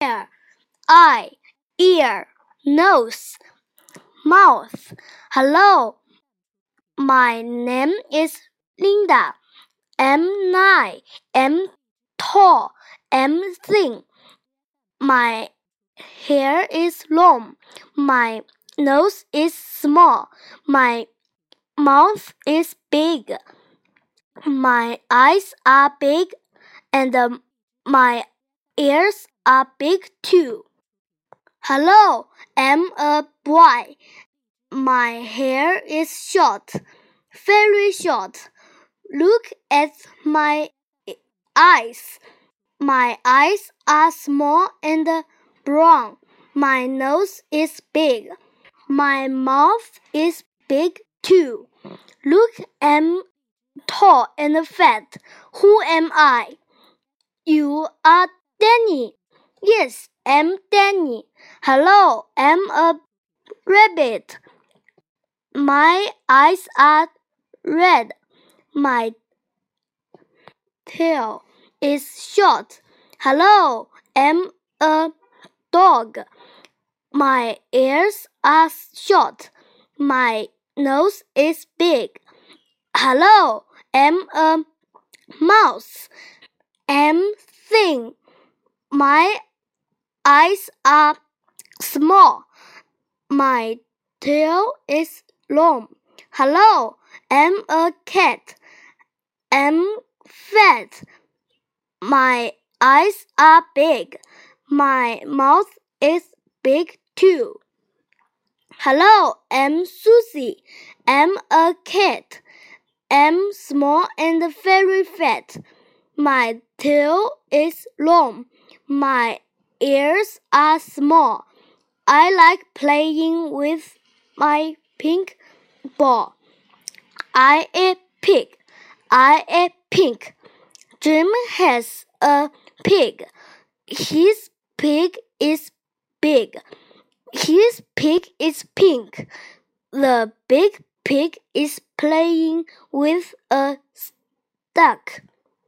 hair, eye, ear, nose, mouth. Hello, my name is Linda. I'm nine. I'm tall. I'm thin. My hair is long. My nose is small. My mouth is big. My eyes are big and my ears are big too. Hello, I'm a boy. My hair is short, very short. Look at my eyes. My eyes are small and brown. My nose is big. My mouth is big too. Look, I'm tall and fat. Who am I? You are Danny. Yes, I'm Danny. Hello, I'm a rabbit. My eyes are red. My tail is short. Hello, I'm a dog. My ears are short. My nose is big. Hello, I'm a mouse. I'm thin. My eyes are small. My tail is long. Hello, I'm a cat. I'm fat. My eyes are big. My mouth is big too. Hello, I'm Susie. I'm a cat. I'm small and very fat. My tail is long. My ears are small. I like playing with my pink ball. I a pig. I a pink. Jim has a pig. His pig is big. His pig is pink. The big pig is playing with a duck.